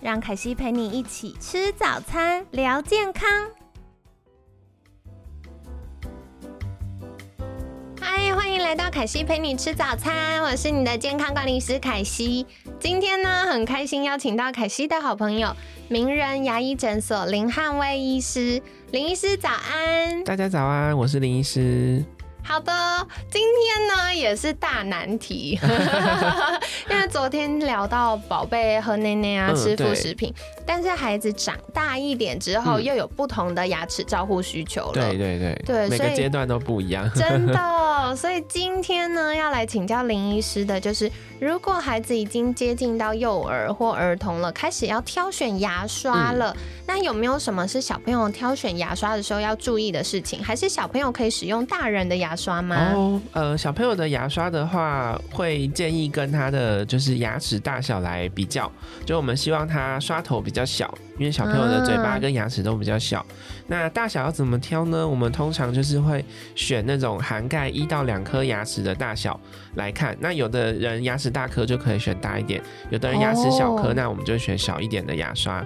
让凯西陪你一起吃早餐，聊健康。嗨，欢迎来到凯西陪你吃早餐，我是你的健康管理师凯西。今天呢，很开心邀请到凯西的好朋友，名人牙医诊所林汉威医师。林医师早安，大家早安，我是林医师。好的，今天呢也是大难题，因为昨天聊到宝贝喝奶奶啊，吃副食品，但是孩子长大一点之后，又有不同的牙齿照护需求了。对对对对，每个阶段都不一样。真的，所以今天呢要来请教林医师的，就是如果孩子已经接近到幼儿或儿童了，开始要挑选牙刷了，那有没有什么是小朋友挑选牙刷的时候要注意的事情？还是小朋友可以使用大人的牙？刷吗？哦，呃，小朋友的牙刷的话，会建议跟他的就是牙齿大小来比较，就我们希望他刷头比较比较小。因为小朋友的嘴巴跟牙齿都比较小，那大小要怎么挑呢？我们通常就是会选那种涵盖一到两颗牙齿的大小来看。那有的人牙齿大颗就可以选大一点，有的人牙齿小颗，那我们就选小一点的牙刷。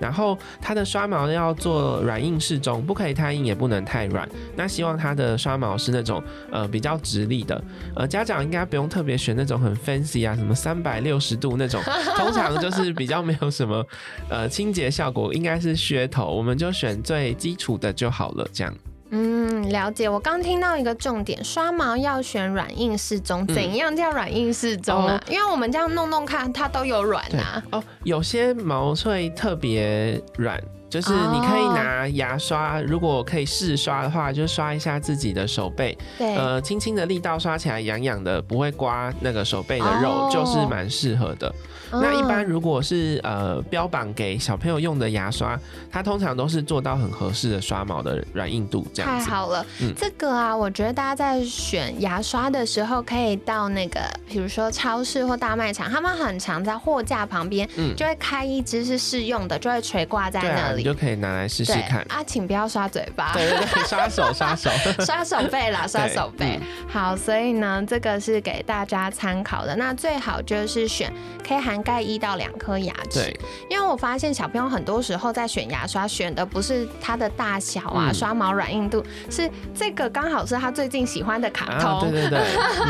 然后它的刷毛要做软硬适中，不可以太硬，也不能太软。那希望它的刷毛是那种呃比较直立的。呃，家长应该不用特别选那种很 fancy 啊，什么三百六十度那种，通常就是比较没有什么呃清洁。效果应该是噱头，我们就选最基础的就好了。这样，嗯，了解。我刚听到一个重点，刷毛要选软硬适中。怎样叫软硬适中啊？因为我们这样弄弄看，它都有软啊。哦，有些毛会特别软。就是你可以拿牙刷，如果可以试刷的话，就刷一下自己的手背，对，呃，轻轻的力道刷起来痒痒的，不会刮那个手背的肉，就是蛮适合的。那一般如果是呃标榜给小朋友用的牙刷，它通常都是做到很合适的刷毛的软硬度，这样子。太好了，嗯。这个啊，我觉得大家在选牙刷的时候，可以到那个，比如说超市或大卖场，他们很常在货架旁边，嗯，就会开一支是试用的，就会垂挂在那里。就可以拿来试试看。啊，请不要刷嘴巴，对对对，刷手刷手。刷手 背啦，刷手背。好，所以呢，这个是给大家参考的。那最好就是选可以涵盖一到两颗牙齿，对，因为我发现小朋友很多时候在选牙刷，选的不是它的大小啊，刷毛软硬度，是这个刚好是他最近喜欢的卡通，对对对。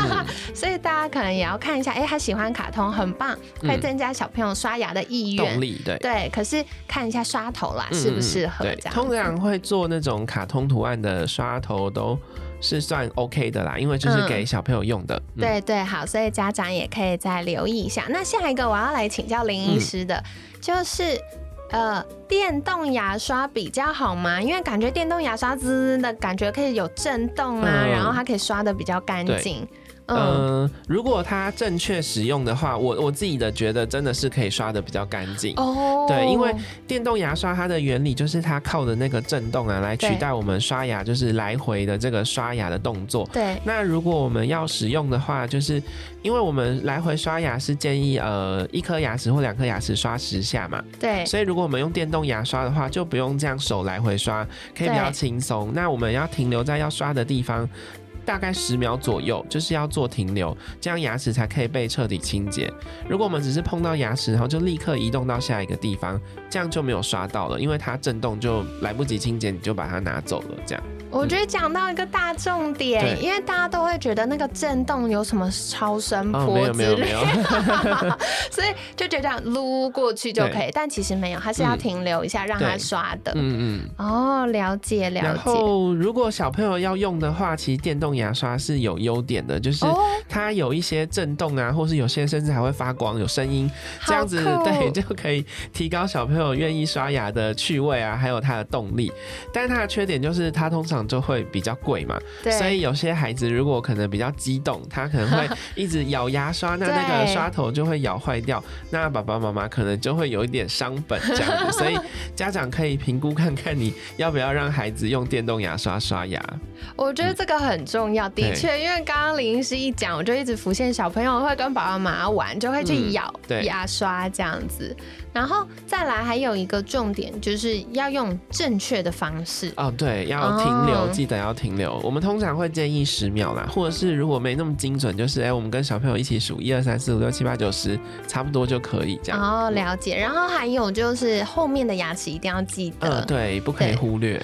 所以大家可能也要看一下，哎，他喜欢卡通，很棒，会增加小朋友刷牙的意愿，动力，对。对。可是看一下刷头啦。适不适合？对，通常会做那种卡通图案的刷头都是算 OK 的啦，因为就是给小朋友用的。对对，好，所以家长也可以再留意一下。那下一个我要来请教林医师的，就是呃，电动牙刷比较好吗？因为感觉电动牙刷滋的感觉可以有震动啊，然后它可以刷的比较干净。嗯，如果它正确使用的话，我我自己的觉得真的是可以刷的比较干净哦。对，因为电动牙刷它的原理就是它靠的那个震动啊，来取代我们刷牙就是来回的这个刷牙的动作。对。那如果我们要使用的话，就是因为我们来回刷牙是建议呃一颗牙齿或两颗牙齿刷十下嘛。对。所以如果我们用电动牙刷的话，就不用这样手来回刷，可以比较轻松。那我们要停留在要刷的地方。大概十秒左右，就是要做停留，这样牙齿才可以被彻底清洁。如果我们只是碰到牙齿，然后就立刻移动到下一个地方，这样就没有刷到了，因为它震动就来不及清洁，你就把它拿走了，这样。我觉得讲到一个大重点，因为大家都会觉得那个震动有什么超声波之类，所以就觉得撸过去就可以，但其实没有，还是要停留一下让它刷的。嗯嗯。哦，了解了解。然后如果小朋友要用的话，其实电动牙刷是有优点的，就是它有一些震动啊，或是有些甚至还会发光、有声音，这样子对 就可以提高小朋友愿意刷牙的趣味啊，还有它的动力。但是它的缺点就是它通常。常就会比较贵嘛，对，所以有些孩子如果可能比较激动，他可能会 一直咬牙刷，那那个刷头就会咬坏掉，那爸爸妈妈可能就会有一点伤本这样子，所以家长可以评估看看你要不要让孩子用电动牙刷刷牙。我觉得这个很重要，的确，因为刚刚林医师一讲，我就一直浮现小朋友会跟爸爸妈妈玩，就会去嗯咬牙刷这样子。然后再来还有一个重点，就是要用正确的方式。哦，对，要停留，哦记得要停留。我们通常会建议十秒啦，或者是如果没那么精准，就是哎、我们跟小朋友一起数一二三四五六七八九十，差不多就可以这样。哦，了解。然后还有就是后面的牙齿一定要记得。嗯，对，不可以忽略。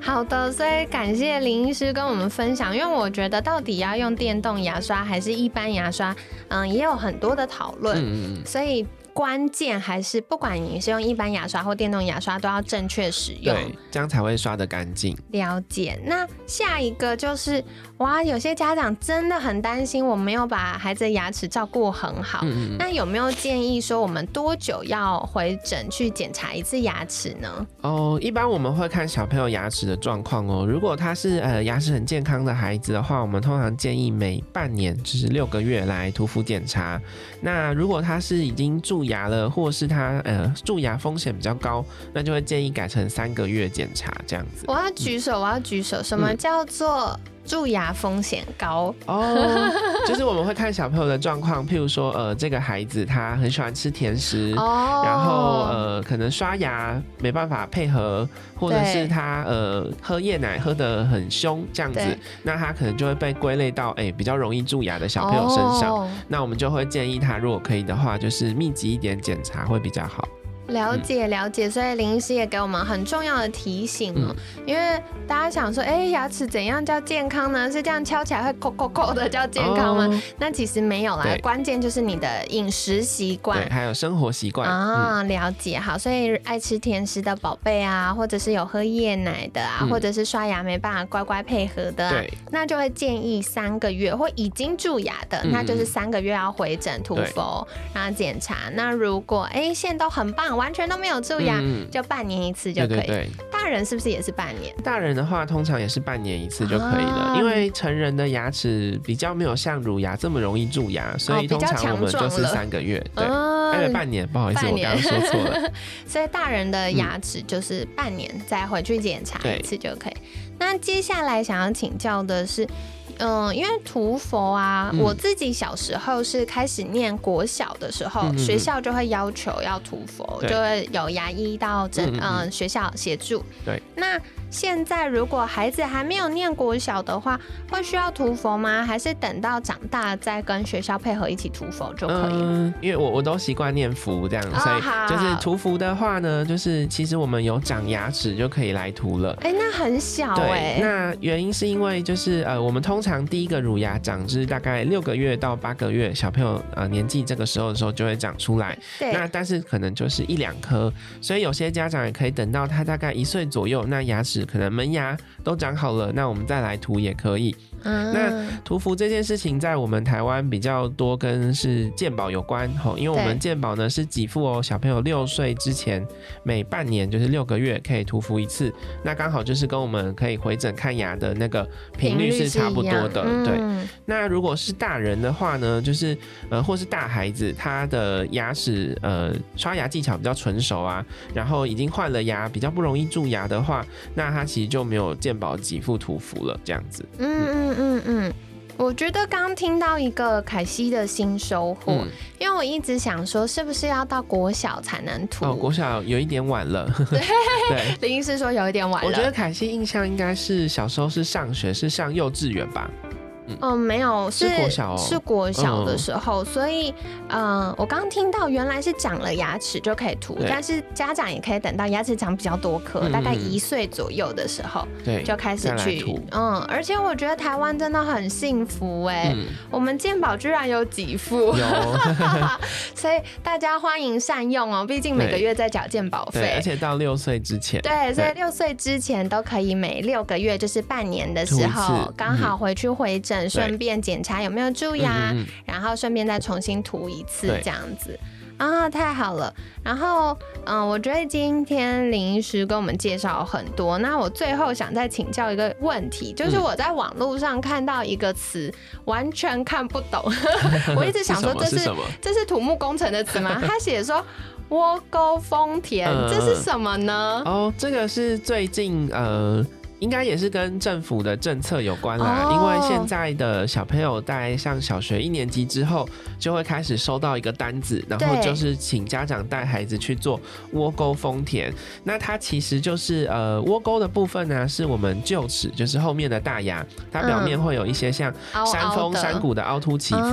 好的，所以感谢林医师跟我们分享，因为我觉得到底要用电动牙刷还是一般牙刷，嗯，也有很多的讨论。嗯，所以关键还是不管你是用一般牙刷或电动牙刷，都要正确使用。对，这样才会刷得干净。了解。那下一个就是，哇，有些家长真的很担心我没有把孩子的牙齿照顾很好。嗯嗯嗯。那有没有建议说，我们多久要回诊去检查一次牙齿呢？哦，一般我们会看小朋友牙齿的状况哦。如果他是呃牙齿很健康的孩子的话，我们通常建议每半年就是六个月来涂氟检查。那如果他是已经蛀牙了，或是他呃蛀牙风险比较高，那就会建议改成三个月检查这样子。我要举手，我要举手。什么嗯叫做蛀牙风险高？哦，就是我们会看小朋友的状况，譬如说呃这个孩子他很喜欢吃甜食。哦，然后呃，可能刷牙没办法配合，或者是他呃喝夜奶喝得很凶这样子，那他可能就会被归类到哎、比较容易蛀牙的小朋友身上。哦那我们就会建议他，如果可以的话，就是密集一点检查会比较好。了解了解，所以林医师也给我们很重要的提醒哦，嗯。因为大家想说，哎、牙齿怎样？叫健康呢？是这样敲起来会扣扣扣的叫健康吗？哦。那其实没有啦，关键就是你的饮食习惯。对，。还有生活习惯。嗯，啊，了解。好，所以爱吃甜食的宝贝啊，或者是有喝夜奶的啊，嗯。或者是刷牙没办法乖乖配合的、啊，对，那就会建议三个月，或已经蛀牙的，嗯那就是三个月要回诊涂氟，然后检查。那如果哎、现在都很棒，完全都没有蛀牙，嗯就半年一次就可以。对对对。大人是不是也是半年？大人的话，通常也是半年一次就可以了，啊因为成人的牙齿比较没有像乳牙这么容易蛀牙，所以通常我们就是三个月。对，嗯哎、半年，不好意思，我刚刚说错了。所以大人的牙齿就是半年再回去检查一次就可以。那接下来想要请教的是。嗯，因为涂佛啊，嗯我自己小时候是开始念国小的时候，学校就会要求要涂佛，就会有牙医到整嗯学校协助。对，那现在如果孩子还没有念国小的话，会需要涂佛吗？还是等到长大再跟学校配合一起涂佛就可以了？嗯，因为我我都习惯念氟这样，哦所以就是涂氟的话呢，就是其实我们有长牙齿就可以来涂了。哎、那很小哎、对，那原因是因为就是呃，我们通常第一个乳牙长至大概六个月到八个月，小朋友呃年纪这个时候的时候就会长出来。对，那但是可能就是一两颗，所以有些家长也可以等到他大概一岁左右，那牙齿可能门牙都长好了，那我们再来涂也可以。嗯那涂氟这件事情在我们台湾比较多跟是健保有关吼，因为我们对健保呢是给付哦，小朋友六岁之前每半年就是六个月可以涂氟一次，那刚好就是跟我们可以回诊看牙的那个频率是差不多的，对。嗯那如果是大人的话呢，就是呃，或是大孩子，他的牙齿呃刷牙技巧比较纯熟啊，然后已经换了牙，比较不容易蛀牙的话，那他其实就没有健保给付涂氟了，这样子。嗯嗯嗯嗯，我觉得刚听到一个凯西的新收获，嗯，因为我一直想说，是不是要到国小才能涂？哦，国小有一点晚了，对。林医师说有一点晚了。我觉得凯西印象应该是小时候是上学，是上幼稚园吧？嗯，没有，是国小哦。是国小的时候，所以，嗯、我刚听到原来是长了牙齿就可以涂，但是家长也可以等到牙齿长比较多颗，嗯大概嗯一岁左右的时候对，就开始去涂，嗯，而且我觉得台湾真的很幸福哎、嗯，我们健保居然有给付，有，所以大家欢迎善用哦，毕竟每个月在缴健保费，而。且到六岁之前，对，所以对六岁之前都可以每六个月，就是半年的时候，刚好回去回诊，顺便检查有没有蛀牙，嗯嗯嗯然后顺便再重新涂一次这样子。啊，太好了。然后，嗯，我觉得今天林医师跟我们介绍很多。那我最后想再请教一个问题，就是我在网络上看到一个词，完全看不懂。我一直想说，这是这是土木工程的词吗？他写说窝沟丰田，这是什么呢？哦，这个是最近呃。应该也是跟政府的政策有关啦，因为现在的小朋友在上小学一年级之后，就会开始收到一个单子，然后就是请家长带孩子去做窝沟丰田。那它其实就是呃窝沟的部分呢，是我们臼齿，就是后面的大牙，它表面会有一些像山峰山谷的凹凸起伏。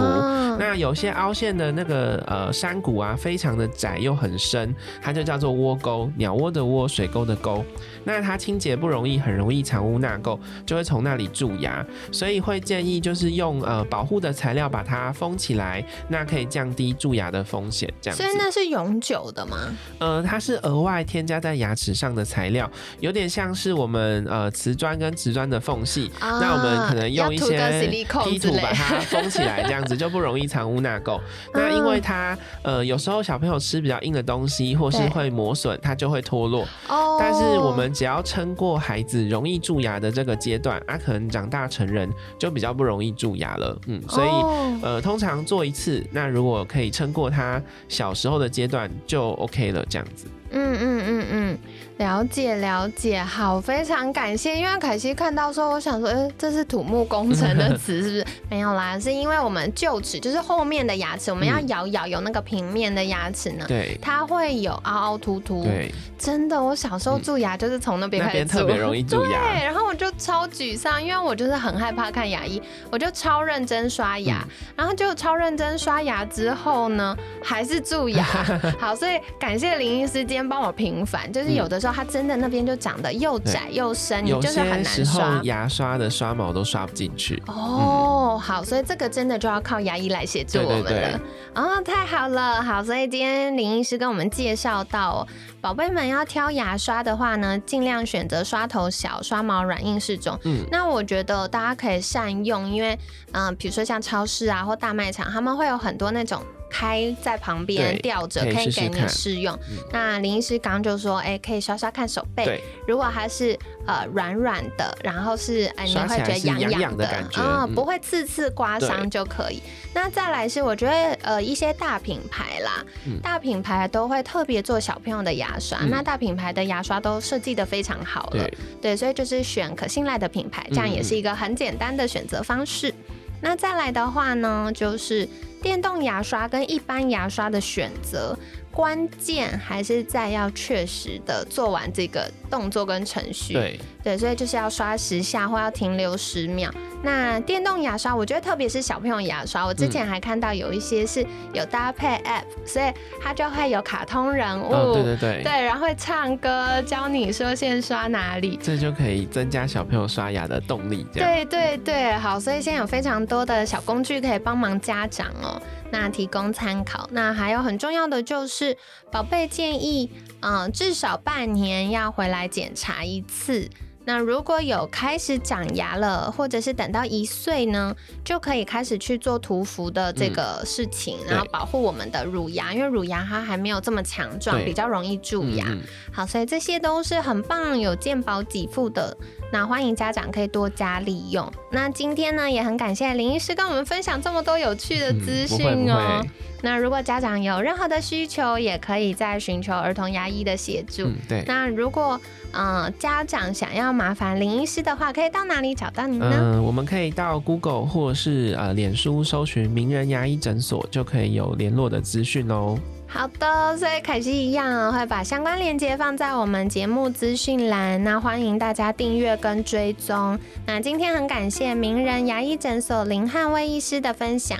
那有些凹陷的那个呃山谷啊，非常的窄又很深，它就叫做窝沟，鸟窝的窝，水沟的沟。那它清洁不容易，很容易藏污纳垢，就会从那里蛀牙，所以会建议就是用呃保护的材料把它封起来，那可以降低蛀牙的风险。这样，所以那是永久的吗？呃，它是额外添加在牙齿上的材料，有点像是我们呃瓷砖跟瓷砖的缝隙，那我们可能用一些批土把它封起来，这样子就不容易藏污纳垢。那因为它呃有时候小朋友吃比较硬的东西，或是会磨损，它就会脱落。哦，但是我们。只要撑过孩子容易蛀牙的这个阶段，啊，可能长大成人就比较不容易蛀牙了。嗯，所以呃，通常做一次，那如果可以撑过他小时候的阶段，就 OK 了，这样子。嗯嗯嗯嗯。了解了解，好，非常感谢。因为凯西看到说，我想说，哎，这是土木工程的词，是不是？没有啦，是因为我们臼齿就是后面的牙齿，我们要咬咬有那个平面的牙齿呢，对，它会有凹凹凸凸。对，真的，我小时候蛀牙就是从那边开始特别容易蛀牙。对，然后我就超沮丧，因为我就是很害怕看牙医，我就超认真刷牙，然后就超认真刷牙之后呢，还是蛀牙。好，所以感谢林医师今天帮我平反，就是有的时候他真的那边。就长得又窄又深，你就是很难刷。牙刷的刷毛都刷不进去。哦，好，所以这个真的就要靠牙医来协助我们了。哦，太好了，好，所以今天林医师跟我们介绍到，宝贝们要挑牙刷的话呢，尽量选择刷头小、刷毛软硬适中。嗯，那我觉得大家可以善用，因为嗯，比如说像超市啊或大卖场，他们会有很多那种。开在旁边吊着，可以给你试用。那林医师刚就说，哎，可以刷刷看手背。如果它是呃软软的，然后是哎你会觉得痒痒的感觉，嗯，不会刺刺刮伤就可以。那再来是我觉得呃一些大品牌啦，大品牌都会特别做小朋友的牙刷。那大品牌的牙刷都设计的非常好了，对，所以就是选可信赖的品牌，这样也是一个很简单的选择方式。那再来的话呢，就是电动牙刷跟一般牙刷的选择。关键还是在要确实的做完这个动作跟程序，对对，所以就是要刷十下或要停留十秒。那电动牙刷，我觉得特别是小朋友牙刷，我之前还看到有一些是有搭配 App，所以它就会有卡通人物，对对对，对，然后会唱歌教你说先刷哪里，这就可以增加小朋友刷牙的动力。对对对，好，所以现在有非常多的小工具可以帮忙家长哦。那提供参考。那还有很重要的就是，宝贝建议，嗯，至少半年要回来检查一次。那如果有开始长牙了，或者是等到一岁呢，就可以开始去做涂氟的这个事情，然后保护我们的乳牙，因为乳牙它还没有这么强壮，比较容易蛀牙。好，所以这些都是很棒，有健保给付的。那欢迎家长可以多加利用。那今天呢，也很感谢林医师跟我们分享这么多有趣的资讯哦。那如果家长有任何的需求，也可以再寻求儿童牙医的协助。对。那如果嗯家长想要麻烦林医师的话，可以到哪里找到您呢？嗯，我们可以到 Google 或是呃脸书搜寻名人牙医诊所，就可以有联络的资讯哦。好的，所以凯西一样会把相关链接放在我们节目资讯栏，那欢迎大家订阅跟追踪。那今天很感谢名人牙医诊所林汉威医师的分享，